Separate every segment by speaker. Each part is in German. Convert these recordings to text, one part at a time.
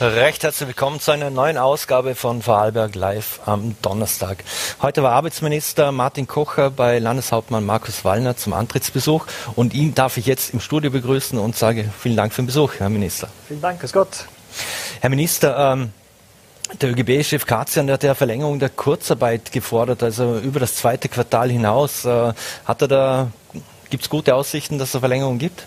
Speaker 1: Recht herzlich willkommen zu einer neuen Ausgabe von Vorarlberg Live am Donnerstag. Heute war Arbeitsminister Martin Kocher bei Landeshauptmann Markus Wallner zum Antrittsbesuch und ihn darf ich jetzt im Studio begrüßen und sage vielen Dank für den Besuch, Herr Minister.
Speaker 2: Vielen Dank, grüß Gott.
Speaker 1: Herr Minister, ähm, der ÖGB-Chef Katzian hat ja Verlängerung der Kurzarbeit gefordert, also über das zweite Quartal hinaus. Äh, hat er da, gibt es gute Aussichten, dass es eine Verlängerung gibt?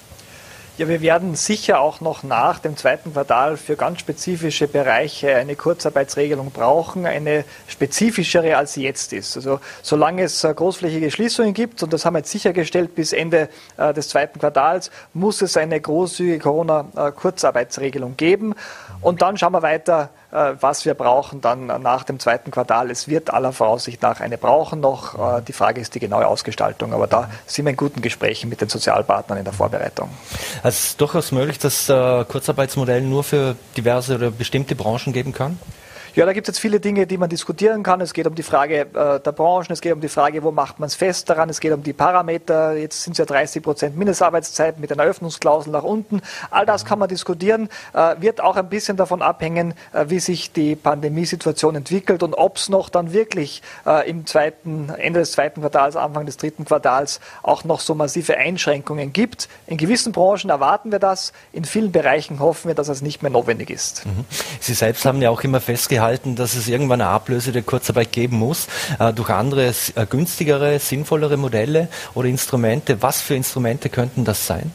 Speaker 2: Ja, wir werden sicher auch noch nach dem zweiten Quartal für ganz spezifische Bereiche eine Kurzarbeitsregelung brauchen, eine spezifischere als sie jetzt ist. Also solange es äh, großflächige Schließungen gibt, und das haben wir jetzt sichergestellt bis Ende äh, des zweiten Quartals, muss es eine großzügige Corona-Kurzarbeitsregelung geben. Und dann schauen wir weiter, äh, was wir brauchen dann nach dem zweiten Quartal. Es wird aller Voraussicht nach eine brauchen noch. Äh, die Frage ist die genaue Ausgestaltung. Aber da sind wir in guten Gesprächen mit den Sozialpartnern in der Vorbereitung.
Speaker 1: Es ist durchaus möglich, dass äh, Kurzarbeitsmodell nur für diverse oder bestimmte Branchen geben kann?
Speaker 2: Ja, da gibt es jetzt viele Dinge, die man diskutieren kann. Es geht um die Frage äh, der Branchen, es geht um die Frage, wo macht man es fest daran, es geht um die Parameter. Jetzt sind es ja 30 Prozent Mindestarbeitszeit mit einer Öffnungsklausel nach unten. All das kann man diskutieren, äh, wird auch ein bisschen davon abhängen, äh, wie sich die Pandemiesituation entwickelt und ob es noch dann wirklich äh, im zweiten, Ende des zweiten Quartals, Anfang des dritten Quartals auch noch so massive Einschränkungen gibt. In gewissen Branchen erwarten wir das, in vielen Bereichen hoffen wir, dass es nicht mehr notwendig ist. Mhm.
Speaker 1: Sie selbst haben ja auch immer festgehalten, gehalten, dass es irgendwann eine Ablöse der Kurzarbeit geben muss, äh, durch andere, äh, günstigere, sinnvollere Modelle oder Instrumente. Was für Instrumente könnten das sein?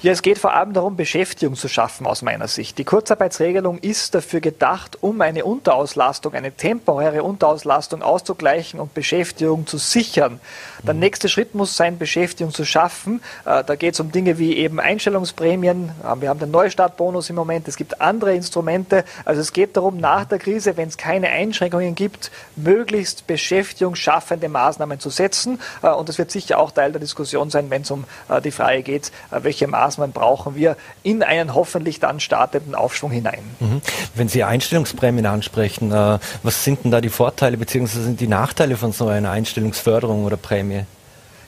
Speaker 2: Ja, es geht vor allem darum, Beschäftigung zu schaffen aus meiner Sicht. Die Kurzarbeitsregelung ist dafür gedacht, um eine Unterauslastung, eine temporäre Unterauslastung auszugleichen und Beschäftigung zu sichern. Der mhm. nächste Schritt muss sein, Beschäftigung zu schaffen. Äh, da geht es um Dinge wie eben Einstellungsprämien. Äh, wir haben den Neustartbonus im Moment. Es gibt andere Instrumente. Also es geht darum, nach der Krise, wenn es keine Einschränkungen gibt, möglichst beschäftigungsschaffende Maßnahmen zu setzen. Äh, und das wird sicher auch Teil der Diskussion sein, wenn es um die Frage geht, welche Maßnahmen Maßnahmen brauchen wir in einen hoffentlich dann startenden Aufschwung hinein.
Speaker 1: Mhm. Wenn Sie Einstellungsprämien ansprechen, äh, was sind denn da die Vorteile bzw. die Nachteile von so einer Einstellungsförderung oder Prämie?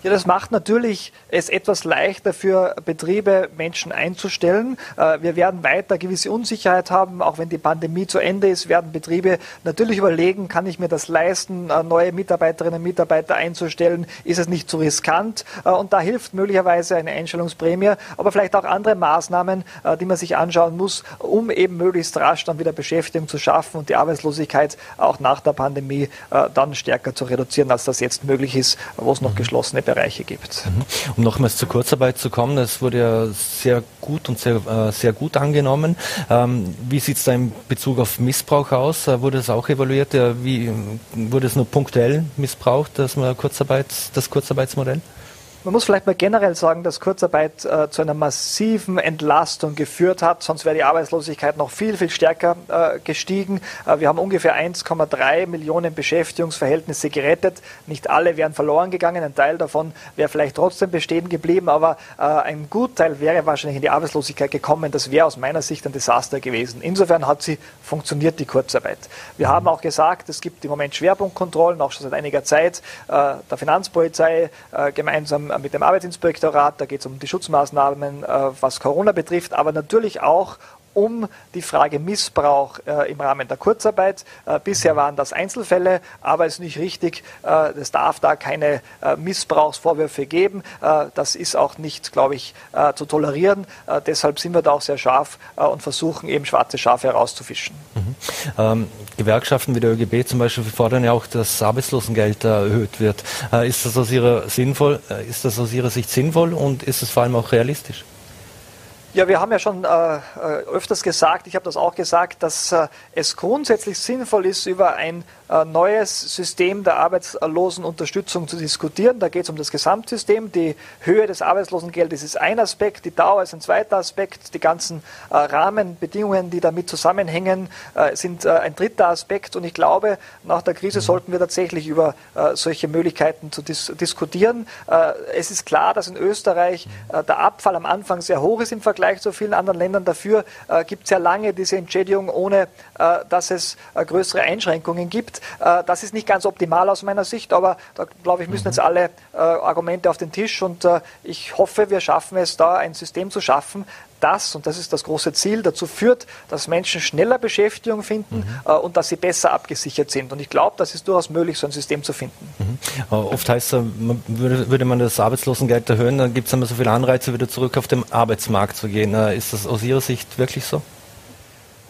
Speaker 2: Ja, das macht natürlich es etwas leichter für Betriebe, Menschen einzustellen. Äh, wir werden weiter gewisse Unsicherheit haben, auch wenn die Pandemie zu Ende ist, werden Betriebe natürlich überlegen, kann ich mir das leisten, äh, neue Mitarbeiterinnen und Mitarbeiter einzustellen? Ist es nicht zu riskant? Äh, und da hilft möglicherweise eine Einstellungsprämie, aber vielleicht auch andere Maßnahmen, die man sich anschauen muss, um eben möglichst rasch dann wieder Beschäftigung zu schaffen und die Arbeitslosigkeit auch nach der Pandemie dann stärker zu reduzieren, als das jetzt möglich ist, wo es noch mhm. geschlossene Bereiche gibt.
Speaker 1: Mhm. Um nochmals zur Kurzarbeit zu kommen, das wurde ja sehr gut und sehr, äh, sehr gut angenommen. Ähm, wie sieht es da in Bezug auf Missbrauch aus? Wurde das auch evaluiert? Wie, wurde es nur punktuell missbraucht, dass man Kurzarbeit, das Kurzarbeitsmodell?
Speaker 2: Man muss vielleicht mal generell sagen, dass Kurzarbeit äh, zu einer massiven Entlastung geführt hat. Sonst wäre die Arbeitslosigkeit noch viel, viel stärker äh, gestiegen. Äh, wir haben ungefähr 1,3 Millionen Beschäftigungsverhältnisse gerettet. Nicht alle wären verloren gegangen. Ein Teil davon wäre vielleicht trotzdem bestehen geblieben. Aber äh, ein Gutteil wäre wahrscheinlich in die Arbeitslosigkeit gekommen. Das wäre aus meiner Sicht ein Desaster gewesen. Insofern hat sie funktioniert, die Kurzarbeit. Wir haben auch gesagt, es gibt im Moment Schwerpunktkontrollen, auch schon seit einiger Zeit, äh, der Finanzpolizei äh, gemeinsam äh, mit dem Arbeitsinspektorat. Da geht es um die Schutzmaßnahmen, äh, was Corona betrifft, aber natürlich auch um die Frage Missbrauch äh, im Rahmen der Kurzarbeit. Äh, bisher waren das Einzelfälle, aber es ist nicht richtig. Äh, es darf da keine äh, Missbrauchsvorwürfe geben. Äh, das ist auch nicht, glaube ich, äh, zu tolerieren. deshalb sind wir da auch sehr scharf und versuchen eben schwarze Schafe herauszufischen.
Speaker 1: Mhm. Ähm, Gewerkschaften wie der ÖGB zum Beispiel fordern ja auch, dass Arbeitslosengeld erhöht wird. ist, das aus ihrer sinnvoll, ist das aus Ihrer Sicht sinnvoll und ist es vor allem auch realistisch?
Speaker 2: Ja, wir haben ja schon äh, äh, öfters gesagt, ich habe das auch gesagt, dass äh, es grundsätzlich sinnvoll ist, über ein äh, neues System der Arbeitslosenunterstützung zu diskutieren. Da geht es um das Gesamtsystem. Die Höhe des Arbeitslosengeldes ist ein Aspekt, die Dauer ist ein zweiter Aspekt, die ganzen äh, Rahmenbedingungen, die damit zusammenhängen, äh, sind ein dritter Aspekt. Und ich glaube, nach der Krise sollten wir tatsächlich über solche Möglichkeiten zu dis diskutieren. Es ist klar, dass in Österreich der Abfall am Anfang sehr hoch ist im Vergleich zu vielen anderen Ländern. Dafür gibt es ja lange diese Entschädigung, ohne dass es größere Einschränkungen gibt. Äh, das ist nicht ganz optimal aus meiner Sicht, aber da glaube ich, müssen jetzt alle äh, Argumente auf den Tisch und äh, ich hoffe, wir schaffen es da, ein System zu schaffen, das, und das ist das große Ziel, dazu führt, dass Menschen schneller Beschäftigung finden mhm. äh, und dass sie besser abgesichert sind. Und ich glaube, das ist durchaus möglich, so ein System zu finden.
Speaker 1: Mhm. Oft heißt es, würde, würde, man das Arbeitslosengeld erhöhen, dann gibt es immer so viele Anreize, wieder zurück auf den Arbeitsmarkt zu gehen. Äh, ist das aus Ihrer Sicht wirklich so?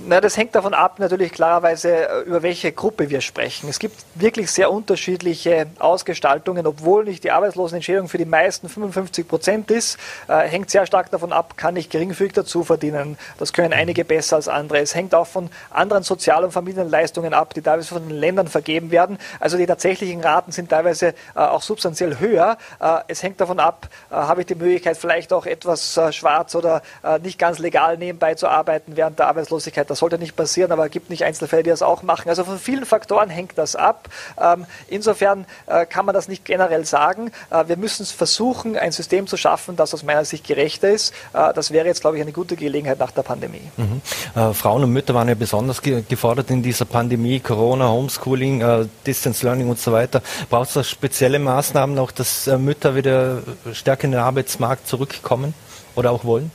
Speaker 2: Na, das hängt davon ab, natürlich klarerweise, äh, über welche Gruppe wir sprechen. Es gibt wirklich sehr unterschiedliche Ausgestaltungen, obwohl nicht die Arbeitslosenentschädigung für die meisten 55 Prozent ist, äh, hängt sehr stark davon ab, kann ich geringfügig dazu verdienen. Das können einige besser als andere. Es hängt auch von anderen Sozial- und Familienleistungen ab, die teilweise von den Ländern vergeben werden. Also die tatsächlichen Raten sind teilweise äh, auch substanziell höher. Äh, es hängt davon ab, äh, habe ich die Möglichkeit, vielleicht auch etwas äh, schwarz oder nicht ganz legal nebenbei zu arbeiten während der Arbeitslosigkeit das sollte nicht passieren, aber es gibt nicht Einzelfälle, die das auch machen. Also von vielen Faktoren hängt das ab. Ähm, insofern äh, kann man das nicht generell sagen. Äh, wir müssen versuchen, ein System zu schaffen, das aus meiner Sicht gerechter ist. Äh, das wäre jetzt, glaube ich, eine gute Gelegenheit nach der Pandemie.
Speaker 1: Mhm. Äh, Frauen und Mütter waren ja besonders ge gefordert in dieser Pandemie, Corona, Homeschooling, äh, Distance Learning und so weiter. Braucht es spezielle Maßnahmen auch, dass äh, Mütter wieder stärker in den Arbeitsmarkt zurückkommen oder auch wollen?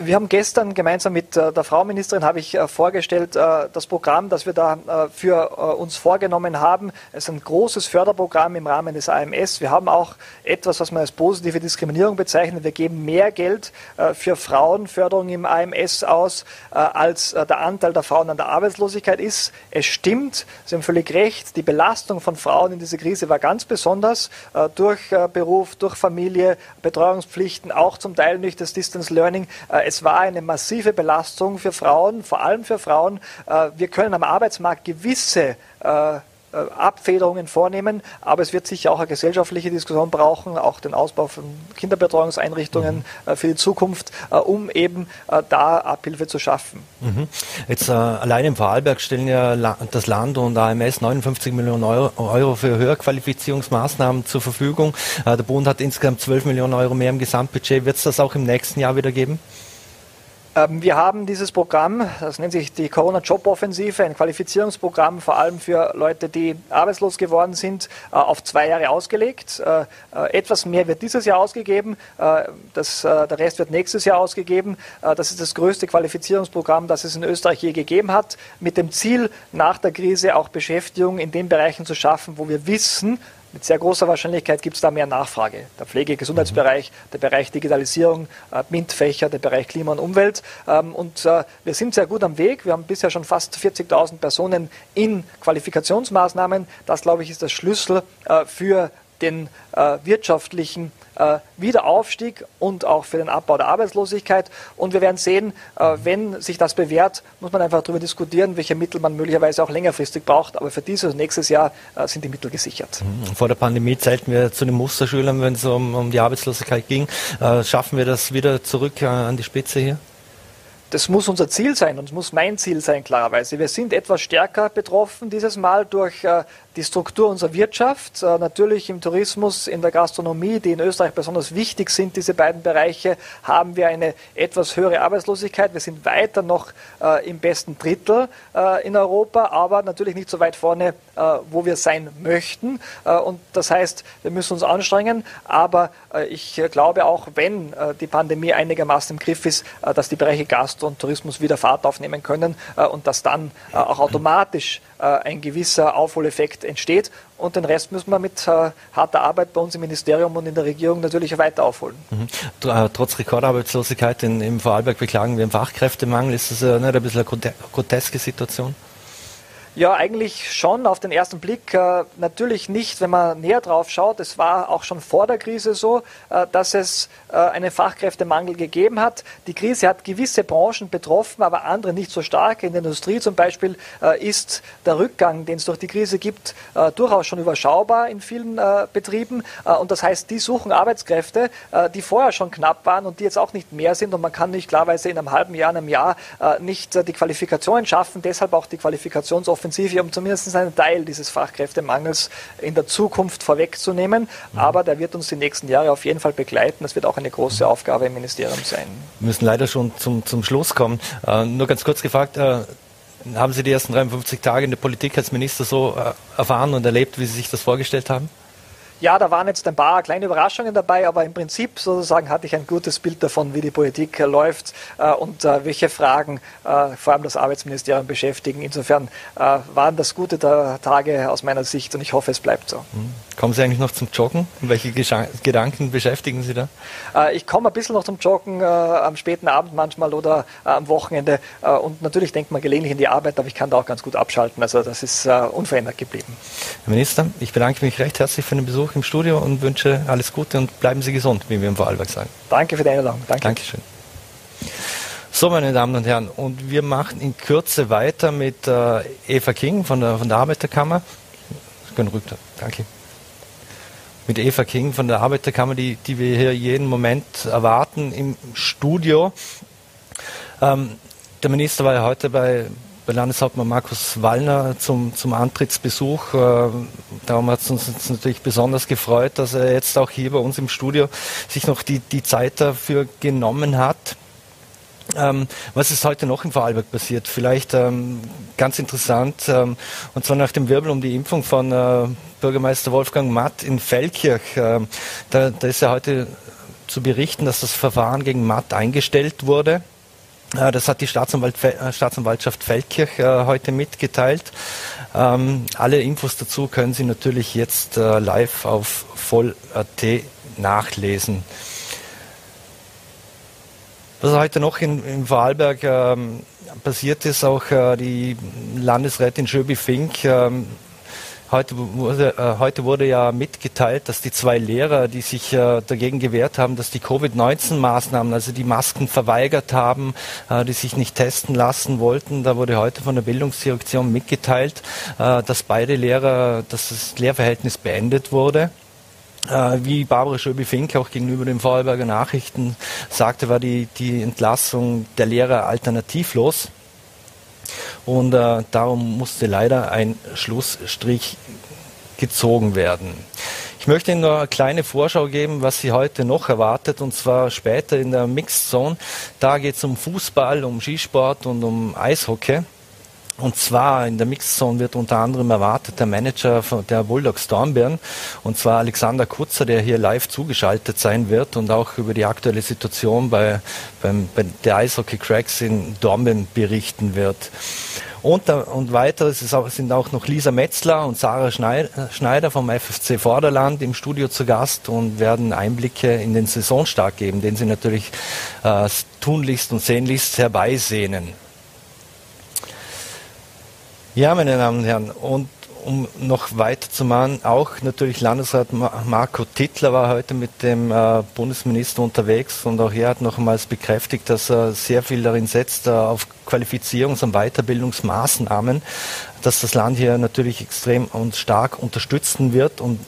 Speaker 2: Wir haben gestern gemeinsam mit äh, der Frau Ministerin habe ich äh, vorgestellt äh, das Programm, das wir da für uns vorgenommen haben. Es ist ein großes Förderprogramm im Rahmen des AMS. Wir haben auch etwas, was man als positive Diskriminierung bezeichnet. Wir geben mehr Geld für Frauenförderung im AMS aus, als der Anteil der Frauen an der Arbeitslosigkeit ist. Es stimmt, Sie haben völlig recht, die Belastung von Frauen in dieser Krise war ganz besonders durch Beruf, durch Familie, Betreuungspflichten, auch zum Teil durch das Distance Learning es war eine massive Belastung für Frauen, vor allem für Frauen. Äh, wir können am Arbeitsmarkt gewisse äh, äh, Abfederungen vornehmen, aber es wird sicher auch eine gesellschaftliche Diskussion brauchen, auch den Ausbau von Kinderbetreuungseinrichtungen mhm. für die Zukunft, um eben da Abhilfe zu schaffen.
Speaker 1: Mhm. Jetzt äh, allein im Vorarlberg stellen ja das Land und AMS 59 Millionen Euro, Euro für Höherqualifizierungsmaßnahmen zur Verfügung. Äh, der Bund hat insgesamt 12 Millionen Euro mehr im Gesamtbudget. Wird es das auch im nächsten Jahr wieder geben?
Speaker 2: Ähm, wir haben dieses Programm, das nennt sich die Corona-Job-Offensive, ein Qualifizierungsprogramm vor allem für Leute, die arbeitslos geworden sind, äh, auf zwei Jahre ausgelegt. Äh, äh, etwas mehr wird dieses Jahr ausgegeben, das, der Rest wird nächstes Jahr ausgegeben. Das ist das größte Qualifizierungsprogramm, das es in Österreich je gegeben hat, mit dem Ziel, nach der Krise auch Beschäftigung in den Bereichen zu schaffen, wo wir wissen, mit sehr großer Wahrscheinlichkeit gibt es da mehr Nachfrage. Der Pflege-, Gesundheitsbereich, mhm. der Bereich Digitalisierung, äh, MINT-Fächer, der Bereich Klima und Umwelt. Ähm, und äh, wir sind sehr gut am Weg. Wir haben bisher schon fast 40.000 Personen in Qualifikationsmaßnahmen. Das, glaube ich, ist der Schlüssel äh, für den äh, wirtschaftlichen äh, Wiederaufstieg und auch für den Abbau der Arbeitslosigkeit. Und wir werden sehen, äh, wenn sich das bewährt, muss man einfach darüber diskutieren, welche Mittel man möglicherweise auch längerfristig braucht. Aber für dieses und nächstes Jahr äh, sind die Mittel gesichert.
Speaker 1: Mhm. Vor der Pandemie zählten wir zu den Musterschülern, wenn es um, um die Arbeitslosigkeit ging. Äh, schaffen wir das wieder zurück äh, an die Spitze hier?
Speaker 2: Das muss unser Ziel sein und es muss mein Ziel sein, klarerweise. Wir sind etwas stärker betroffen dieses Mal durch äh, die Struktur unserer Wirtschaft, äh, natürlich im Tourismus, in der Gastronomie, die in Österreich besonders wichtig sind, diese beiden Bereiche, haben wir eine etwas höhere Arbeitslosigkeit. Wir sind weiter noch äh, im besten Drittel äh, in Europa, aber natürlich nicht so weit vorne, wo wir sein möchten. Und das heißt, wir müssen uns anstrengen, aber ich glaube auch, wenn die Pandemie einigermaßen im Griff ist, dass die Bereiche Gastro und Tourismus wieder Fahrt aufnehmen können und dass dann auch automatisch ein gewisser Aufholeffekt entsteht. Und den Rest müssen wir mit äh, harter Arbeit bei uns im Ministerium und in der Regierung natürlich weiter aufholen. Mhm.
Speaker 1: Äh, trotz Rekordarbeitslosigkeit in, im Vorarlberg beklagen wir einen Fachkräftemangel. Ist das äh, nicht ein bisschen eine groteske Situation?
Speaker 2: Ja, eigentlich schon auf den ersten Blick. Äh, natürlich nicht, wenn man näher drauf schaut. Es war auch schon vor der Krise so, äh, dass es äh, einen Fachkräftemangel gegeben hat. Die Krise hat gewisse Branchen betroffen, aber andere nicht so stark. In der Industrie zum Beispiel äh, ist der Rückgang, den es durch die Krise gibt, äh, durchaus schon überschaubar in vielen äh, Betrieben. und das heißt, die suchen Arbeitskräfte, die vorher schon knapp waren und die jetzt auch nicht mehr sind. Und man kann nicht klarweise in einem halben Jahr, einem Jahr nicht die Qualifikationen schaffen. Deshalb auch die Qualifikationsoffensive Offensive, um zumindest einen Teil dieses Fachkräftemangels in der Zukunft vorwegzunehmen. Mhm. Aber der wird uns die nächsten Jahre auf jeden Fall begleiten. Das wird auch eine große. Aufgabe im Ministerium sein.
Speaker 1: Wir müssen leider schon zum, zum Schluss kommen. Äh, nur ganz kurz gefragt, äh, haben Sie die ersten 53 Tage in der Politik als Minister so äh, erfahren und erlebt, wie Sie sich das vorgestellt haben?
Speaker 2: Ja, da waren jetzt ein paar kleine Überraschungen dabei, aber im Prinzip sozusagen hatte ich ein gutes Bild davon, wie die Politik äh, läuft äh, und äh, welche Fragen vor allem das Arbeitsministerium beschäftigen. Insofern waren das gute Tage aus meiner Sicht und ich hoffe, es bleibt so.
Speaker 1: Mhm. Kommen Sie eigentlich noch zum Joggen? Welche Gedanken beschäftigen Sie da?
Speaker 2: Ich komme ein bisschen noch zum Joggen am späten Abend manchmal oder am Wochenende und natürlich denkt man gelegentlich in die Arbeit, aber ich kann da auch ganz gut abschalten. Also das ist unverändert geblieben.
Speaker 1: Herr Minister, ich bedanke mich recht herzlich für den Besuch im Studio und wünsche alles Gute und bleiben Sie gesund, wie wir im Vorarlberg sagen.
Speaker 2: Danke für die Einladung.
Speaker 1: Danke. Dankeschön. So, meine Damen und Herren, und wir machen in Kürze weiter mit äh, Eva King von der, von der Arbeiterkammer. Sie können rüber. Danke. Mit Eva King von der Arbeiterkammer, die, die wir hier jeden Moment erwarten im Studio. Ähm, der Minister war ja heute bei, bei Landeshauptmann Markus Wallner zum, zum Antrittsbesuch. Äh, darum hat es uns natürlich besonders gefreut, dass er jetzt auch hier bei uns im Studio sich noch die, die Zeit dafür genommen hat. Ähm, was ist heute noch in Vorarlberg passiert? Vielleicht ähm, ganz interessant, ähm, und zwar nach dem Wirbel um die Impfung von äh, Bürgermeister Wolfgang Matt in Feldkirch. Ähm, da, da ist ja heute zu berichten, dass das Verfahren gegen Matt eingestellt wurde. Äh, das hat die äh, Staatsanwaltschaft Feldkirch äh, heute mitgeteilt. Ähm, alle Infos dazu können Sie natürlich jetzt live auf voll.at nachlesen. Was heute noch in, in Vorarlberg ähm, passiert ist, auch die Landesrätin Schöbi Fink ähm, Heute wurde, äh, heute wurde ja mitgeteilt, dass die zwei Lehrer, die sich äh, dagegen gewehrt haben, dass die Covid-19-Maßnahmen, also die Masken verweigert haben, äh, die sich nicht testen lassen wollten, da wurde heute von der Bildungsdirektion mitgeteilt, äh, dass beide Lehrer, dass das Lehrverhältnis beendet wurde. Äh, wie Barbara Schöbi-Fink auch gegenüber den Vorarlberger Nachrichten sagte, war die, die Entlassung der Lehrer alternativlos. Und äh, darum musste leider ein Schlussstrich gezogen werden. Ich möchte Ihnen noch eine kleine Vorschau geben, was Sie heute noch erwartet, und zwar später in der Mixed Zone. Da geht es um Fußball, um Skisport und um Eishockey. Und zwar in der Mixzone wird unter anderem erwartet der Manager der Bulldogs Dornbirn, und zwar Alexander Kutzer, der hier live zugeschaltet sein wird und auch über die aktuelle Situation bei, beim, bei der Eishockey Cracks in Dornbirn berichten wird. Und, und weiter sind auch noch Lisa Metzler und Sarah Schneider vom FFC Vorderland im Studio zu Gast und werden Einblicke in den Saisonstart geben, den sie natürlich äh, tunlichst und sehnlichst herbeisehnen. Ja, meine Damen und Herren, und um noch weiterzumachen, auch natürlich Landesrat Marco Tittler war heute mit dem äh, Bundesminister unterwegs und auch er hat nochmals bekräftigt, dass er sehr viel darin setzt äh, auf Qualifizierungs- und Weiterbildungsmaßnahmen, dass das Land hier natürlich extrem und stark unterstützen wird und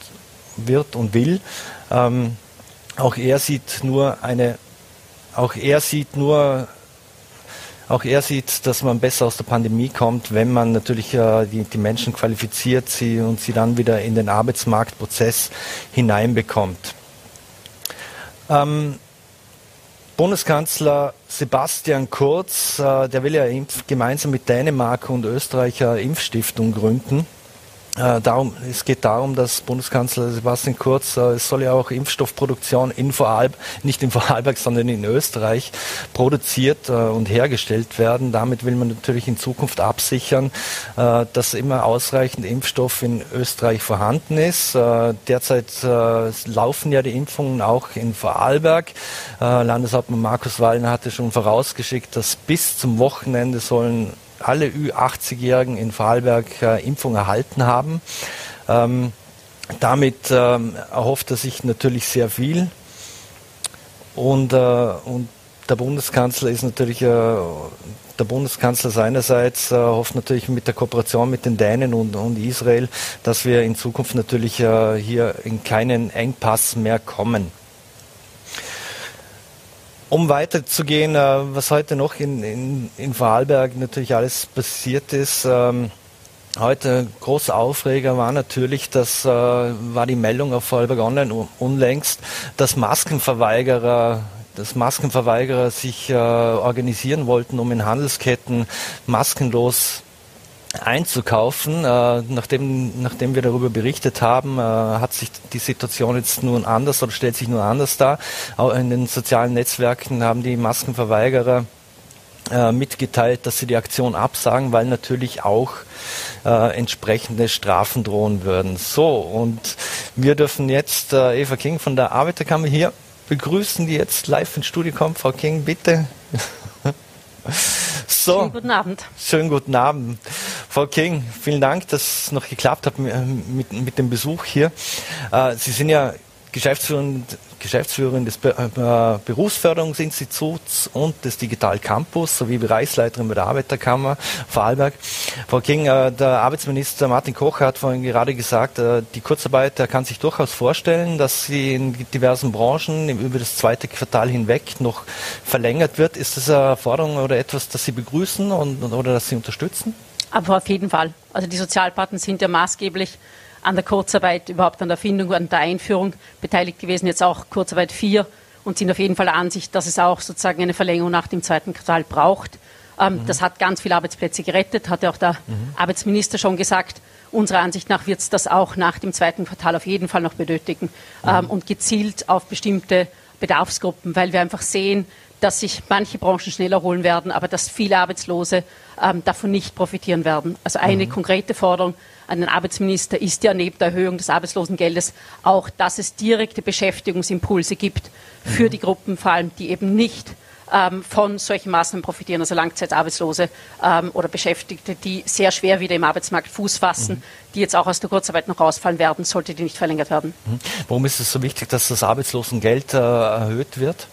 Speaker 1: wird und will. Ähm, auch er sieht nur eine, auch er sieht nur auch er sieht, dass man besser aus der Pandemie kommt, wenn man natürlich äh, die, die Menschen qualifiziert sie und sie dann wieder in den Arbeitsmarktprozess hineinbekommt. Ähm, Bundeskanzler Sebastian Kurz, äh, der will ja gemeinsam mit Dänemark und Österreich eine Impfstiftung gründen. Äh, darum, es geht darum, dass Bundeskanzler Sebastian Kurz, äh, es soll ja auch Impfstoffproduktion in Vorarlberg, nicht in Vorarlberg, sondern in Österreich produziert äh, und hergestellt werden. Damit will man natürlich in Zukunft absichern, äh, dass immer ausreichend Impfstoff in Österreich vorhanden ist. Äh, derzeit äh, laufen ja die Impfungen auch in Vorarlberg. Landeshauptmann Markus Wallner hatte schon vorausgeschickt, dass bis zum Wochenende sollen alle Ü80-Jährigen in Vorarlberg äh, Impfung erhalten haben. Ähm, damit ähm, erhofft er sich natürlich sehr viel. Und, äh, und der Bundeskanzler ist natürlich, äh, der Bundeskanzler seinerseits äh, hofft natürlich mit der Kooperation mit den Dänen und, und Israel, dass wir in Zukunft natürlich äh, hier in keinen Engpass mehr kommen. Um weiterzugehen, äh, was heute noch in, in, in Vorarlberg natürlich alles passiert ist, ähm, Heute großer Aufreger war natürlich, das äh, war die Meldung auf Vorarlberg Online unlängst, dass Maskenverweigerer dass Maskenverweigerer sich äh, organisieren wollten, um in Handelsketten maskenlos einzukaufen. Äh, nachdem, nachdem wir darüber berichtet haben, äh, hat sich die Situation jetzt nun anders oder stellt sich nur anders dar. Auch in den sozialen Netzwerken haben die Maskenverweigerer äh, mitgeteilt, dass sie die Aktion absagen, weil natürlich auch äh, entsprechende Strafen drohen würden. So, und wir dürfen jetzt äh, Eva King von der Arbeiterkammer hier begrüßen, die jetzt live ins Studio kommt. Frau King, bitte.
Speaker 3: so. Schönen guten Abend.
Speaker 1: Schönen guten Abend. Frau King, vielen Dank, dass es noch geklappt hat mit, mit dem Besuch hier. Äh, sie sind ja Geschäftsführerin, Geschäftsführerin des äh, Berufsförderungsinstituts und des Digital Campus sowie Bereichsleiterin bei der Arbeiterkammer Vorarlberg. Frau King, äh, der Arbeitsminister Martin Koch hat vorhin gerade gesagt, die Kurzarbeit kann sich durchaus vorstellen, dass sie in diversen Branchen über das zweite Quartal hinweg noch verlängert wird. Ist das eine Forderung oder etwas, das Sie begrüßen und, oder das Sie unterstützen?
Speaker 3: Aber auf jeden Fall. Also die Sozialpartner sind ja maßgeblich an der Kurzarbeit, überhaupt an der Erfindung, an der Einführung beteiligt gewesen, jetzt auch Kurzarbeit 4 und sind auf jeden Fall der Ansicht, dass es auch sozusagen eine Verlängerung nach dem zweiten Quartal braucht. Ähm, mhm. Das hat ganz viele Arbeitsplätze gerettet, hat ja auch der mhm. Arbeitsminister schon gesagt. Unserer Ansicht nach wird es das auch nach dem zweiten Quartal auf jeden Fall noch benötigen mhm. ähm, und gezielt auf bestimmte Bedarfsgruppen, weil wir einfach sehen, dass sich manche Branchen schneller erholen werden, aber dass viele Arbeitslose ähm, davon nicht profitieren werden. Also eine mhm. konkrete Forderung an den Arbeitsminister ist ja neben der Erhöhung des Arbeitslosengeldes auch, dass es direkte Beschäftigungsimpulse gibt für die Gruppen, vor allem die eben nicht ähm, von solchen Maßnahmen profitieren, also Langzeitarbeitslose ähm, oder Beschäftigte, die sehr schwer wieder im Arbeitsmarkt Fuß fassen, mhm. die jetzt auch aus der Kurzarbeit noch rausfallen werden, sollte die nicht verlängert werden.
Speaker 1: Mhm. Warum ist es so wichtig, dass das Arbeitslosengeld äh, erhöht wird?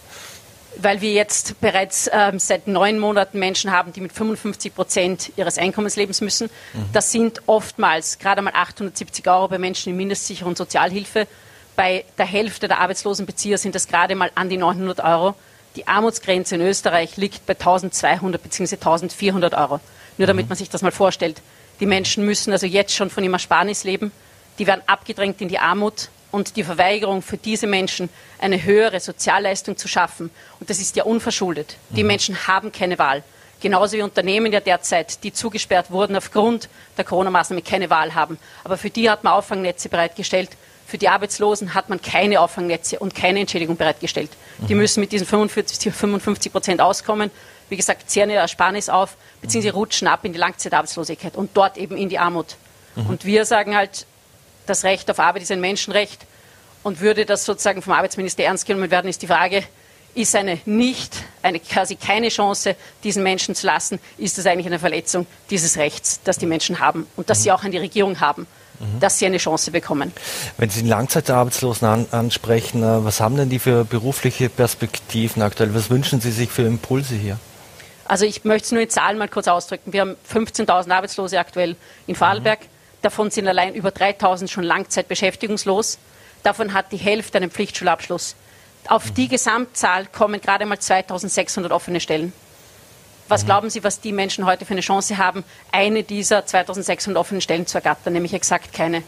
Speaker 3: Weil wir jetzt bereits ähm, seit neun Monaten Menschen haben, die mit 55 Prozent ihres Einkommens leben müssen. Mhm. Das sind oftmals gerade mal 870 Euro bei Menschen in Mindestsicherung und Sozialhilfe. Bei der Hälfte der Arbeitslosenbezieher sind das gerade mal an die 900 Euro. Die Armutsgrenze in Österreich liegt bei 1200 bzw. 1400 Euro. Nur damit mhm. man sich das mal vorstellt. Die Menschen müssen also jetzt schon von ihrem Ersparnis leben. Die werden abgedrängt in die Armut und die Verweigerung für diese Menschen eine höhere Sozialleistung zu schaffen. Und das ist ja unverschuldet. Die mhm. Menschen haben keine Wahl. Genauso wie Unternehmen ja derzeit, die zugesperrt wurden aufgrund der Corona-Maßnahmen, keine Wahl haben. Aber für die hat man Auffangnetze bereitgestellt. Für die Arbeitslosen hat man keine Auffangnetze und keine Entschädigung bereitgestellt. Mhm. Die müssen mit diesen 45, 55 Prozent auskommen. Wie gesagt, zehren ihr Ersparnis auf, beziehungsweise mhm. rutschen ab in die Langzeitarbeitslosigkeit und dort eben in die Armut. Mhm. Und wir sagen halt, das Recht auf Arbeit ist ein Menschenrecht. Und würde das sozusagen vom Arbeitsminister ernst genommen werden, ist die Frage, ist eine nicht, eine quasi keine Chance, diesen Menschen zu lassen, ist das eigentlich eine Verletzung dieses Rechts, das die Menschen haben und das sie auch an die Regierung haben, mhm. dass sie eine Chance bekommen.
Speaker 1: Wenn Sie den Langzeitarbeitslosen an, ansprechen, äh, was haben denn die für berufliche Perspektiven aktuell? Was wünschen Sie sich für Impulse hier?
Speaker 3: Also ich möchte es nur in Zahlen mal kurz ausdrücken. Wir haben 15.000 Arbeitslose aktuell in Vorarlberg. Mhm. Davon sind allein über 3000 schon langzeitbeschäftigungslos. Davon hat die Hälfte einen Pflichtschulabschluss. Auf die Gesamtzahl kommen gerade mal 2600 offene Stellen. Was mhm. glauben Sie, was die Menschen heute für eine Chance haben, eine dieser 2600 offenen Stellen zu ergattern? Nämlich exakt keine.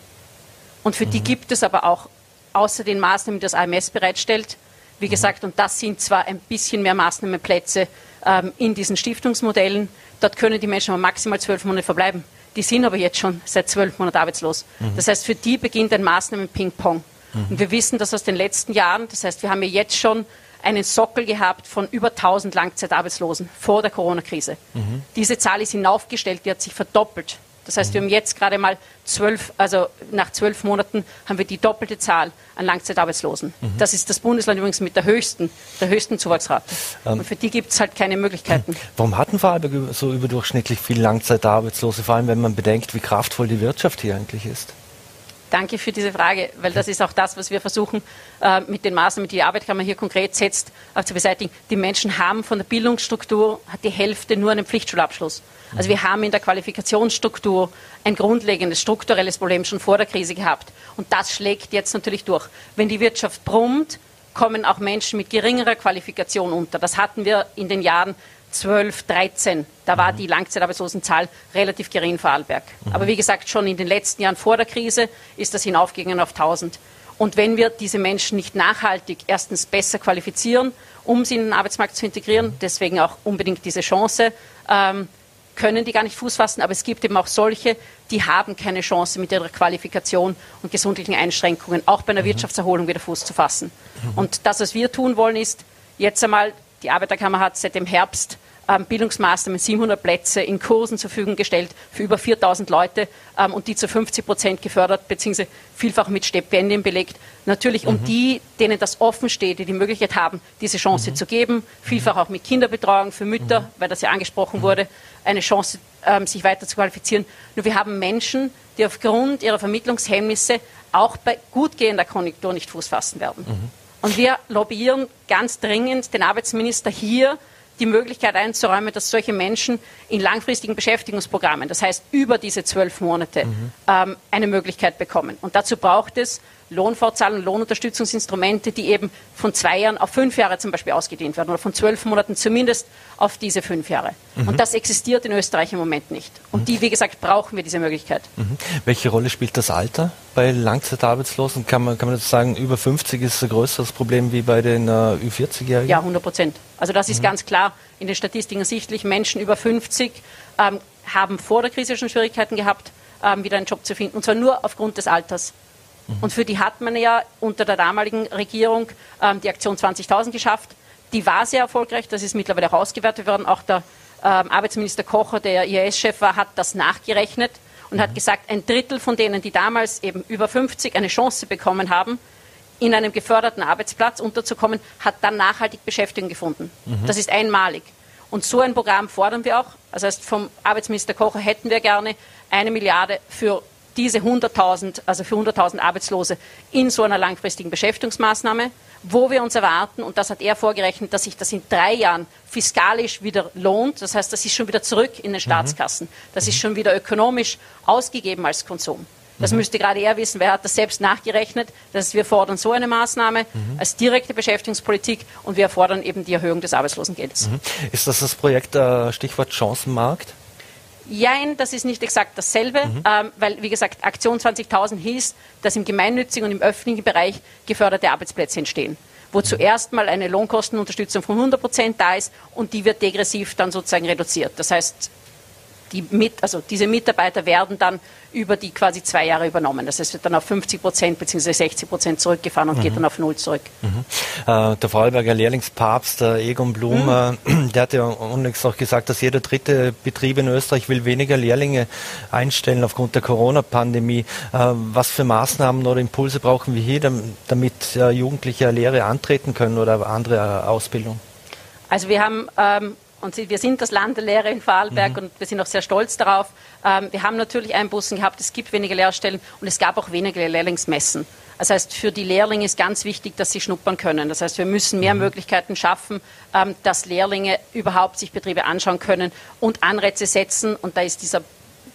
Speaker 3: Und für mhm. die gibt es aber auch außer den Maßnahmen, die das AMS bereitstellt, wie mhm. gesagt, und das sind zwar ein bisschen mehr Maßnahmenplätze ähm, in diesen Stiftungsmodellen, dort können die Menschen aber maximal zwölf Monate verbleiben. Die sind aber jetzt schon seit zwölf Monaten arbeitslos. Mhm. Das heißt, für die beginnt ein Maßnahmen-Ping-Pong. Mhm. Und wir wissen das aus den letzten Jahren. Das heißt, wir haben ja jetzt schon einen Sockel gehabt von über 1000 Langzeitarbeitslosen vor der Corona-Krise. Mhm. Diese Zahl ist hinaufgestellt, die hat sich verdoppelt. Das heißt, wir haben jetzt gerade mal zwölf, also nach zwölf Monaten haben wir die doppelte Zahl an Langzeitarbeitslosen. Mhm. Das ist das Bundesland übrigens mit der höchsten, der höchsten Zuwachsrate. Ähm, Und für die gibt es halt keine Möglichkeiten.
Speaker 1: Warum hatten Vorarlberg so überdurchschnittlich viele Langzeitarbeitslose, vor allem wenn man bedenkt, wie kraftvoll die Wirtschaft hier eigentlich ist?
Speaker 3: Danke für diese Frage, weil das ist auch das, was wir versuchen, äh, mit den Maßnahmen, die die Arbeitskammer hier konkret setzt, zu beseitigen. Die Menschen haben von der Bildungsstruktur hat die Hälfte nur einen Pflichtschulabschluss. Also wir haben in der Qualifikationsstruktur ein grundlegendes strukturelles Problem schon vor der Krise gehabt. Und das schlägt jetzt natürlich durch. Wenn die Wirtschaft brummt, kommen auch Menschen mit geringerer Qualifikation unter. Das hatten wir in den Jahren 12, 13. Da war die Langzeitarbeitslosenzahl relativ gering in Vorarlberg. Mhm. Aber wie gesagt, schon in den letzten Jahren vor der Krise ist das hinaufgegangen auf 1000. Und wenn wir diese Menschen nicht nachhaltig erstens besser qualifizieren, um sie in den Arbeitsmarkt zu integrieren, deswegen auch unbedingt diese Chance, ähm, können die gar nicht Fuß fassen, aber es gibt eben auch solche, die haben keine Chance mit ihrer Qualifikation und gesundheitlichen Einschränkungen, auch bei einer mhm. Wirtschaftserholung wieder Fuß zu fassen. Mhm. Und das, was wir tun wollen, ist jetzt einmal, die Arbeiterkammer hat seit dem Herbst Bildungsmaßnahmen, 700 Plätze in Kursen zur Verfügung gestellt für über 4000 Leute ähm, und die zu 50 Prozent gefördert bzw. vielfach mit Stipendien belegt. Natürlich um mhm. die, denen das offen steht, die die Möglichkeit haben, diese Chance mhm. zu geben, vielfach auch mit Kinderbetreuung für Mütter, mhm. weil das ja angesprochen mhm. wurde, eine Chance, ähm, sich weiter zu qualifizieren. Nur wir haben Menschen, die aufgrund ihrer Vermittlungshemmnisse auch bei gut gehender Konjunktur nicht Fuß fassen werden. Mhm. Und wir lobbyieren ganz dringend den Arbeitsminister hier die Möglichkeit einzuräumen, dass solche Menschen in langfristigen Beschäftigungsprogrammen, das heißt über diese zwölf Monate, mhm. ähm, eine Möglichkeit bekommen. Und dazu braucht es Lohnfortzahlung, Lohnunterstützungsinstrumente, die eben von zwei Jahren auf fünf Jahre zum Beispiel ausgedehnt werden oder von zwölf Monaten zumindest auf diese fünf Jahre. Mhm. Und das existiert in Österreich im Moment nicht. Und mhm. die, wie gesagt, brauchen wir diese Möglichkeit.
Speaker 1: Mhm. Welche Rolle spielt das Alter bei Langzeitarbeitslosen? Kann man, kann man sagen, über 50 ist ein größeres Problem wie bei den äh, Ü40-Jährigen?
Speaker 3: Ja, 100 Prozent. Also das ist mhm. ganz klar in den Statistiken ersichtlich. Menschen über 50 ähm, haben vor der Krise schon Schwierigkeiten gehabt, ähm, wieder einen Job zu finden. Und zwar nur aufgrund des Alters. Mhm. Und für die hat man ja unter der damaligen Regierung ähm, die Aktion 20.000 geschafft. Die war sehr erfolgreich, das ist mittlerweile auch ausgewertet worden. Auch der ähm, Arbeitsminister Kocher, der IAS-Chef war, hat das nachgerechnet und mhm. hat gesagt, ein Drittel von denen, die damals eben über 50 eine Chance bekommen haben, in einem geförderten Arbeitsplatz unterzukommen, hat dann nachhaltig Beschäftigung gefunden. Mhm. Das ist einmalig. Und so ein Programm fordern wir auch. Das heißt, vom Arbeitsminister Kocher hätten wir gerne eine Milliarde für diese 100.000, also für 100.000 Arbeitslose in so einer langfristigen Beschäftigungsmaßnahme, wo wir uns erwarten, und das hat er vorgerechnet, dass sich das in drei Jahren fiskalisch wieder lohnt. Das heißt, das ist schon wieder zurück in den mhm. Staatskassen. Das ist schon wieder ökonomisch ausgegeben als Konsum. Das mhm. müsste gerade er wissen, wer hat das selbst nachgerechnet. Das heißt, wir fordern so eine Maßnahme mhm. als direkte Beschäftigungspolitik und wir fordern eben die Erhöhung des Arbeitslosengelds.
Speaker 1: Mhm. Ist das das Projekt äh, Stichwort Chancenmarkt?
Speaker 3: Jein, das ist nicht exakt dasselbe, mhm. ähm, weil, wie gesagt, Aktion 20.000 hieß, dass im gemeinnützigen und im öffentlichen Bereich geförderte Arbeitsplätze entstehen wo zuerst mal eine Lohnkostenunterstützung von 100 Prozent da ist und die wird degressiv dann sozusagen reduziert. Das heißt, die mit, also diese Mitarbeiter werden dann über die quasi zwei Jahre übernommen. Das heißt, wird dann auf 50 Prozent bzw. 60 Prozent zurückgefahren und mhm. geht dann auf Null zurück. Mhm.
Speaker 1: Äh, der Vorarlberger Lehrlingspapst, der Egon Blum, mhm. äh, der hat ja unlängst auch gesagt, dass jeder dritte Betrieb in Österreich will weniger Lehrlinge einstellen aufgrund der Corona-Pandemie. Äh, was für Maßnahmen oder Impulse brauchen wir hier, damit äh, Jugendliche Lehre antreten können oder andere äh, Ausbildung?
Speaker 3: Also wir haben ähm, und wir sind das Land der Lehre in Vorarlberg mhm. und wir sind auch sehr stolz darauf. Ähm, wir haben natürlich Einbußen gehabt, es gibt weniger Lehrstellen und es gab auch weniger Lehrlingsmessen. Das heißt, für die Lehrlinge ist ganz wichtig, dass sie schnuppern können. Das heißt, wir müssen mehr mhm. Möglichkeiten schaffen, ähm, dass Lehrlinge überhaupt sich Betriebe anschauen können und Anreize setzen. Und da ist dieser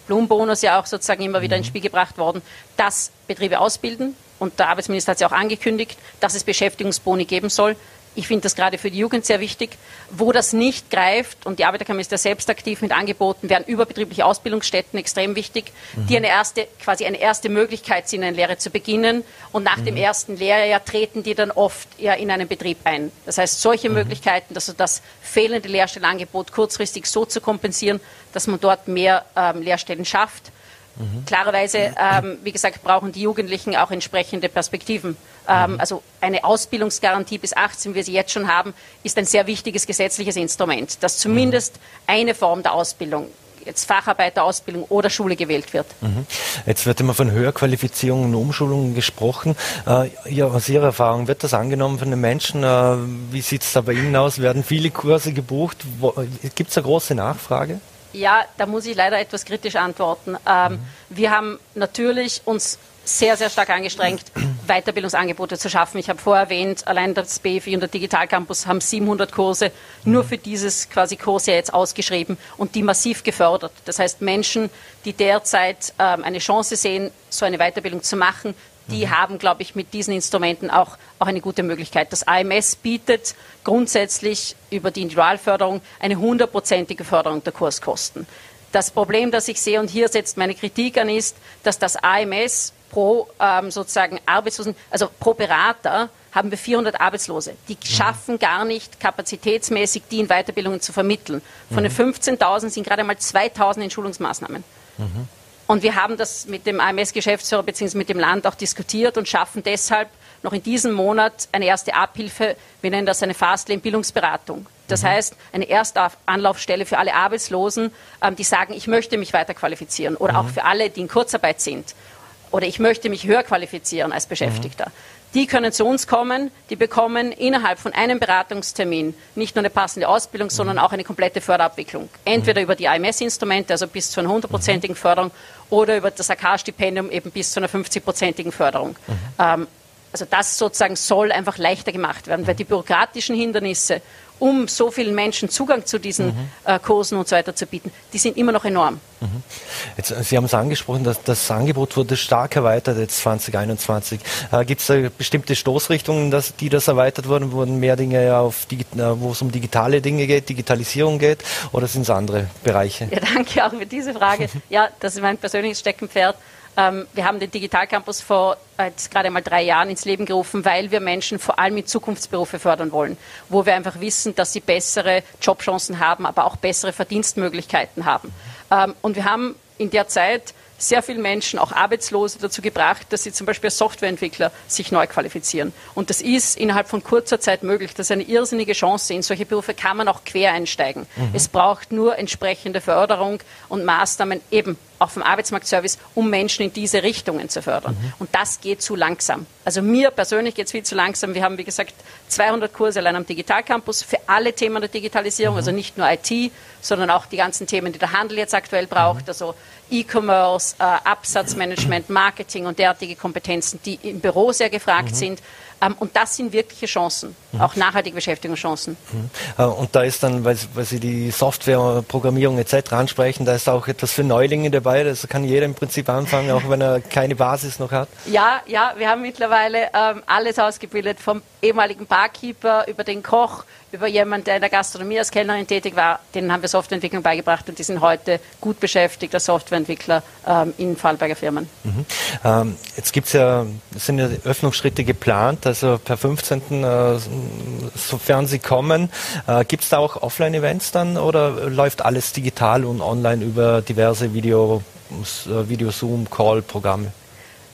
Speaker 3: Blumenbonus ja auch sozusagen immer wieder ins mhm. Spiel gebracht worden, dass Betriebe ausbilden. Und der Arbeitsminister hat es ja auch angekündigt, dass es Beschäftigungsboni geben soll. Ich finde das gerade für die Jugend sehr wichtig. Wo das nicht greift, und die Arbeiterkammer ist ja selbst aktiv mit Angeboten, wären überbetriebliche Ausbildungsstätten extrem wichtig, mhm. die eine erste, quasi eine erste Möglichkeit sind, eine Lehre zu beginnen. Und nach mhm. dem ersten Lehrjahr treten die dann oft ja in einen Betrieb ein. Das heißt, solche mhm. Möglichkeiten, also das fehlende Lehrstellenangebot kurzfristig so zu kompensieren, dass man dort mehr ähm, Lehrstellen schafft Mhm. Klarerweise, ähm, wie gesagt, brauchen die Jugendlichen auch entsprechende Perspektiven. Ähm, mhm. Also eine Ausbildungsgarantie bis 18, wie wir sie jetzt schon haben, ist ein sehr wichtiges gesetzliches Instrument, dass zumindest mhm. eine Form der Ausbildung jetzt Facharbeiterausbildung oder Schule gewählt wird.
Speaker 1: Mhm. Jetzt wird immer von Höherqualifizierung und Umschulungen gesprochen. Äh, ja, aus Ihrer Erfahrung, wird das angenommen von den Menschen? Äh, wie sieht es da bei Ihnen aus? Werden viele Kurse gebucht? Gibt es eine große Nachfrage?
Speaker 3: Ja, da muss ich leider etwas kritisch antworten. Ähm, mhm. Wir haben natürlich uns sehr, sehr stark angestrengt, Weiterbildungsangebote zu schaffen. Ich habe vorher erwähnt, allein das BFI und der Digitalcampus haben 700 Kurse nur für dieses quasi Kurs ja jetzt ausgeschrieben und die massiv gefördert. Das heißt, Menschen, die derzeit ähm, eine Chance sehen, so eine Weiterbildung zu machen, die mhm. haben, glaube ich, mit diesen Instrumenten auch, auch eine gute Möglichkeit. Das AMS bietet grundsätzlich über die Individualförderung eine hundertprozentige Förderung der Kurskosten. Das Problem, das ich sehe, und hier setzt meine Kritik an, ist, dass das AMS pro ähm, sozusagen Arbeitslosen, also pro Berater haben wir 400 Arbeitslose. Die mhm. schaffen gar nicht kapazitätsmäßig, die in Weiterbildungen zu vermitteln. Von mhm. den 15.000 sind gerade mal 2.000 in Schulungsmaßnahmen. Mhm. Und wir haben das mit dem AMS-Geschäftsführer bzw. mit dem Land auch diskutiert und schaffen deshalb noch in diesem Monat eine erste Abhilfe. Wir nennen das eine Fastlane-Bildungsberatung. Das mhm. heißt, eine erste Anlaufstelle für alle Arbeitslosen, ähm, die sagen, ich möchte mich weiter qualifizieren. Oder mhm. auch für alle, die in Kurzarbeit sind. Oder ich möchte mich höher qualifizieren als Beschäftigter. Mhm. Die können zu uns kommen, die bekommen innerhalb von einem Beratungstermin nicht nur eine passende Ausbildung, sondern auch eine komplette Förderabwicklung. Entweder über die AMS-Instrumente, also bis zu einer hundertprozentigen Förderung, oder über das AK-Stipendium eben bis zu einer 50-prozentigen Förderung. Mhm. Ähm, also das sozusagen soll einfach leichter gemacht werden, weil die bürokratischen Hindernisse um so vielen Menschen Zugang zu diesen mhm. äh, Kursen und so weiter zu bieten, die sind immer noch enorm. Mhm.
Speaker 1: Jetzt, Sie haben es angesprochen, dass das Angebot wurde stark erweitert jetzt 2021. Äh, Gibt es da bestimmte Stoßrichtungen, dass, die das erweitert wurden? Wurden mehr Dinge auf, äh, wo es um digitale Dinge geht, Digitalisierung geht, oder sind es andere Bereiche?
Speaker 3: Ja, danke auch für diese Frage. ja, das ist mein persönliches Steckenpferd. Ähm, wir haben den Digitalcampus vor jetzt gerade mal drei Jahren ins Leben gerufen, weil wir Menschen vor allem in Zukunftsberufe fördern wollen, wo wir einfach wissen, dass sie bessere Jobchancen haben, aber auch bessere Verdienstmöglichkeiten haben. Ähm, und wir haben in der Zeit sehr viele Menschen, auch Arbeitslose, dazu gebracht, dass sie zum Beispiel als Softwareentwickler sich neu qualifizieren. Und das ist innerhalb von kurzer Zeit möglich. Das ist eine irrsinnige Chance. In solche Berufe kann man auch quer einsteigen. Mhm. Es braucht nur entsprechende Förderung und Maßnahmen eben auch vom Arbeitsmarktservice, um Menschen in diese Richtungen zu fördern. Mhm. Und das geht zu langsam. Also mir persönlich geht es viel zu langsam. Wir haben, wie gesagt, 200 Kurse allein am Digitalcampus für alle Themen der Digitalisierung, mhm. also nicht nur IT, sondern auch die ganzen Themen, die der Handel jetzt aktuell braucht, mhm. also E-Commerce, äh, Absatzmanagement, Marketing und derartige Kompetenzen, die im Büro sehr gefragt mhm. sind. Ähm, und das sind wirkliche Chancen, mhm. auch nachhaltige Beschäftigungschancen.
Speaker 1: Mhm. Äh, und da ist dann, weil, weil Sie die Softwareprogrammierung etc. ansprechen, da ist auch etwas für Neulinge dabei. Das kann jeder im Prinzip anfangen, auch wenn er keine Basis noch hat.
Speaker 3: Ja, ja, wir haben mittlerweile ähm, alles ausgebildet, vom ehemaligen Barkeeper über den Koch, über jemanden, der in der Gastronomie als Kellnerin tätig war. Denen haben wir Softwareentwicklung beigebracht und die sind heute gut beschäftigt als Softwareentwickler ähm, in Vorarlberger Firmen. Mhm.
Speaker 1: Ähm, jetzt gibt's ja, sind ja Öffnungsschritte geplant, also per 15. Äh, sofern sie kommen. Äh, Gibt es da auch Offline-Events dann oder läuft alles digital und online über diverse Video, äh, Video-Zoom-Call-Programme?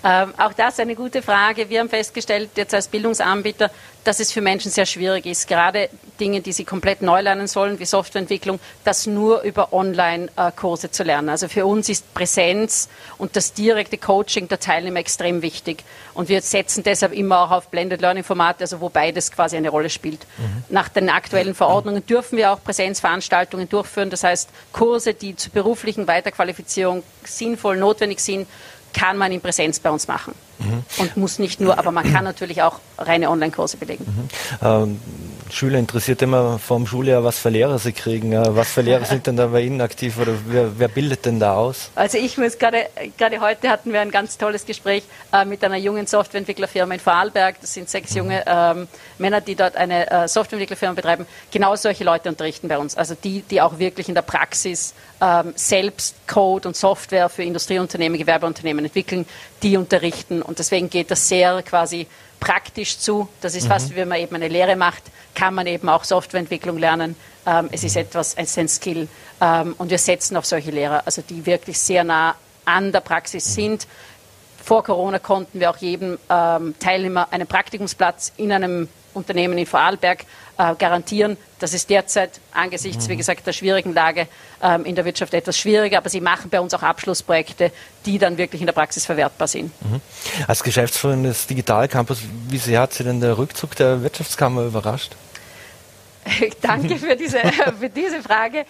Speaker 3: Ähm, auch das eine gute Frage. Wir haben festgestellt, jetzt als Bildungsanbieter, dass es für Menschen sehr schwierig ist, gerade Dinge, die sie komplett neu lernen sollen, wie Softwareentwicklung, das nur über Online-Kurse zu lernen. Also für uns ist Präsenz und das direkte Coaching der Teilnehmer extrem wichtig. Und wir setzen deshalb immer auch auf Blended Learning-Formate, also wo beides quasi eine Rolle spielt. Mhm. Nach den aktuellen Verordnungen dürfen wir auch Präsenzveranstaltungen durchführen. Das heißt, Kurse, die zur beruflichen Weiterqualifizierung sinnvoll notwendig sind, kann man in Präsenz bei uns machen. Mhm. Und muss nicht nur, aber man kann natürlich auch reine Online-Kurse belegen. Mhm.
Speaker 1: Ähm, Schüler interessiert immer vom Schuljahr, was für Lehrer sie kriegen. Was für Lehrer sind denn da bei Ihnen aktiv oder wer, wer bildet denn da aus?
Speaker 3: Also ich muss gerade, gerade heute hatten wir ein ganz tolles Gespräch äh, mit einer jungen Softwareentwicklerfirma in Vorarlberg. Das sind sechs junge ähm, Männer, die dort eine äh, Softwareentwicklerfirma betreiben. Genau solche Leute unterrichten bei uns. Also die, die auch wirklich in der Praxis ähm, selbst Code und Software für Industrieunternehmen, Gewerbeunternehmen entwickeln, die unterrichten. Und deswegen geht das sehr quasi praktisch zu. Das ist mhm. fast, wie wenn man eben eine Lehre macht, kann man eben auch Softwareentwicklung lernen. Ähm, es ist etwas, es ist ein Skill. Ähm, und wir setzen auf solche Lehrer, also die wirklich sehr nah an der Praxis mhm. sind. Vor Corona konnten wir auch jedem ähm, Teilnehmer einen Praktikumsplatz in einem Unternehmen in Vorarlberg äh, garantieren. Das ist derzeit angesichts, wie mhm. gesagt, der schwierigen Lage ähm, in der Wirtschaft etwas schwieriger, aber sie machen bei uns auch Abschlussprojekte, die dann wirklich in der Praxis verwertbar sind. Mhm.
Speaker 1: Als Geschäftsführerin des Digitalcampus, wie sehr hat Sie denn der Rückzug der Wirtschaftskammer überrascht?
Speaker 3: Danke für diese, für diese Frage.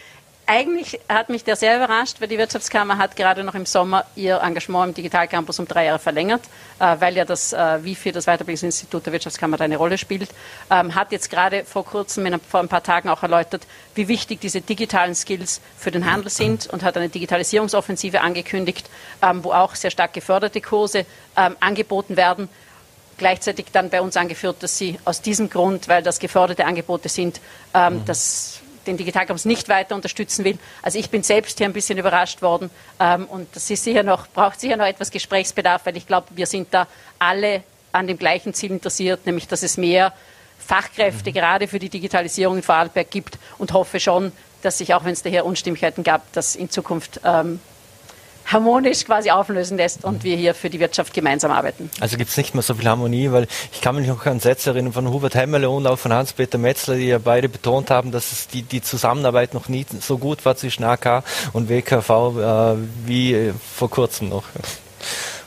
Speaker 3: Eigentlich hat mich der sehr überrascht, weil die Wirtschaftskammer hat gerade noch im Sommer ihr Engagement im Digitalcampus um drei Jahre verlängert, äh, weil ja das äh, WIFI, das Weiterbildungsinstitut der Wirtschaftskammer, da eine Rolle spielt. Ähm, hat jetzt gerade vor kurzem, vor ein paar Tagen auch erläutert, wie wichtig diese digitalen Skills für den Handel sind und hat eine Digitalisierungsoffensive angekündigt, ähm, wo auch sehr stark geförderte Kurse ähm, angeboten werden gleichzeitig dann bei uns angeführt, dass sie aus diesem Grund, weil das geförderte Angebote sind, ähm, mhm. das den Digitalcampus nicht weiter unterstützen will. Also ich bin selbst hier ein bisschen überrascht worden ähm, und das ist sicher noch, braucht sicher noch etwas Gesprächsbedarf, weil ich glaube, wir sind da alle an dem gleichen Ziel interessiert, nämlich dass es mehr Fachkräfte mhm. gerade für die Digitalisierung in Vorarlberg gibt und hoffe schon, dass sich, auch wenn es daher Unstimmigkeiten gab, das in Zukunft ähm, harmonisch quasi auflösen lässt und wir hier für die Wirtschaft gemeinsam arbeiten.
Speaker 1: Also gibt es nicht mehr so viel Harmonie, weil ich kann mich noch an Sätze erinnern von Hubert Hemmerle und auch von Hans-Peter Metzler, die ja beide betont haben, dass es die, die Zusammenarbeit noch nie so gut war zwischen AK und WKV äh, wie vor kurzem noch.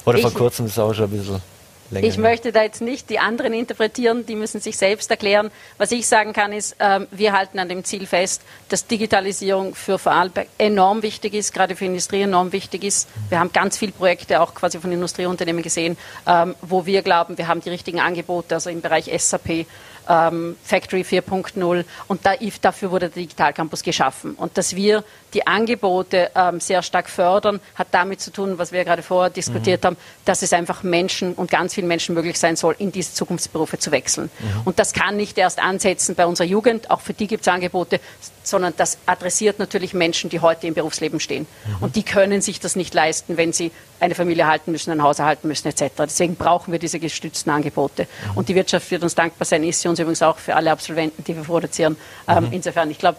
Speaker 1: Oder ich, vor kurzem ist es auch schon ein bisschen
Speaker 3: Länger ich möchte da jetzt nicht die anderen interpretieren, die müssen sich selbst erklären. Was ich sagen kann, ist, ähm, wir halten an dem Ziel fest, dass Digitalisierung für Vorarlberg enorm wichtig ist, gerade für Industrie enorm wichtig ist. Wir haben ganz viele Projekte auch quasi von Industrieunternehmen gesehen, ähm, wo wir glauben, wir haben die richtigen Angebote, also im Bereich SAP, ähm, Factory 4.0 und da, dafür wurde der Digitalcampus geschaffen. Und dass wir die Angebote ähm, sehr stark fördern, hat damit zu tun, was wir gerade vorher diskutiert mhm. haben, dass es einfach Menschen und ganz vielen Menschen möglich sein soll, in diese Zukunftsberufe zu wechseln. Mhm. Und das kann nicht erst ansetzen bei unserer Jugend, auch für die gibt es Angebote, sondern das adressiert natürlich Menschen, die heute im Berufsleben stehen. Mhm. Und die können sich das nicht leisten, wenn sie eine Familie halten müssen, ein Haus erhalten müssen etc. Deswegen brauchen wir diese gestützten Angebote. Mhm. Und die Wirtschaft wird uns dankbar sein, ist sie uns übrigens auch für alle Absolventen, die wir produzieren. Ähm, mhm. Insofern, ich glaube,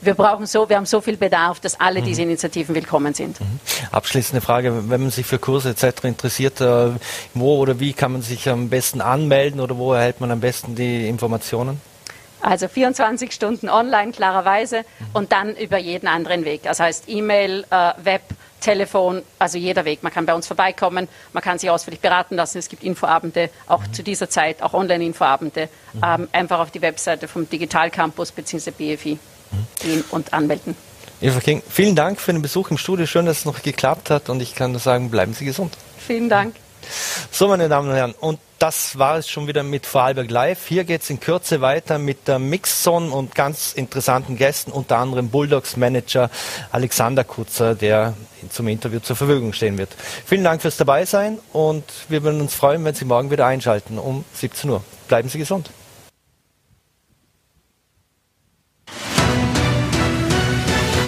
Speaker 3: wir brauchen so, wir haben so viel Bedarf, dass alle mhm. diese Initiativen willkommen sind. Mhm.
Speaker 1: Abschließende Frage, wenn man sich für Kurse etc. interessiert, äh, wo oder wie kann man sich am besten anmelden oder wo erhält man am besten die Informationen?
Speaker 3: Also 24 Stunden online klarerweise und dann über jeden anderen Weg. Das heißt E-Mail, äh, Web, Telefon, also jeder Weg. Man kann bei uns vorbeikommen, man kann sich ausführlich beraten lassen. Es gibt Infoabende, auch mhm. zu dieser Zeit, auch Online-Infoabende. Mhm. Ähm, einfach auf die Webseite vom Digital Campus bzw. BFI mhm. gehen und anmelden.
Speaker 1: Eva King, vielen Dank für den Besuch im Studio. Schön, dass es noch geklappt hat und ich kann nur sagen, bleiben Sie gesund.
Speaker 3: Vielen Dank.
Speaker 1: So, meine Damen und Herren, und das war es schon wieder mit Vorarlberg Live. Hier geht es in Kürze weiter mit der Mixzone und ganz interessanten Gästen, unter anderem Bulldogs-Manager Alexander Kutzer, der zum Interview zur Verfügung stehen wird. Vielen Dank fürs Dabeisein und wir würden uns freuen, wenn Sie morgen wieder einschalten um 17 Uhr. Bleiben Sie gesund.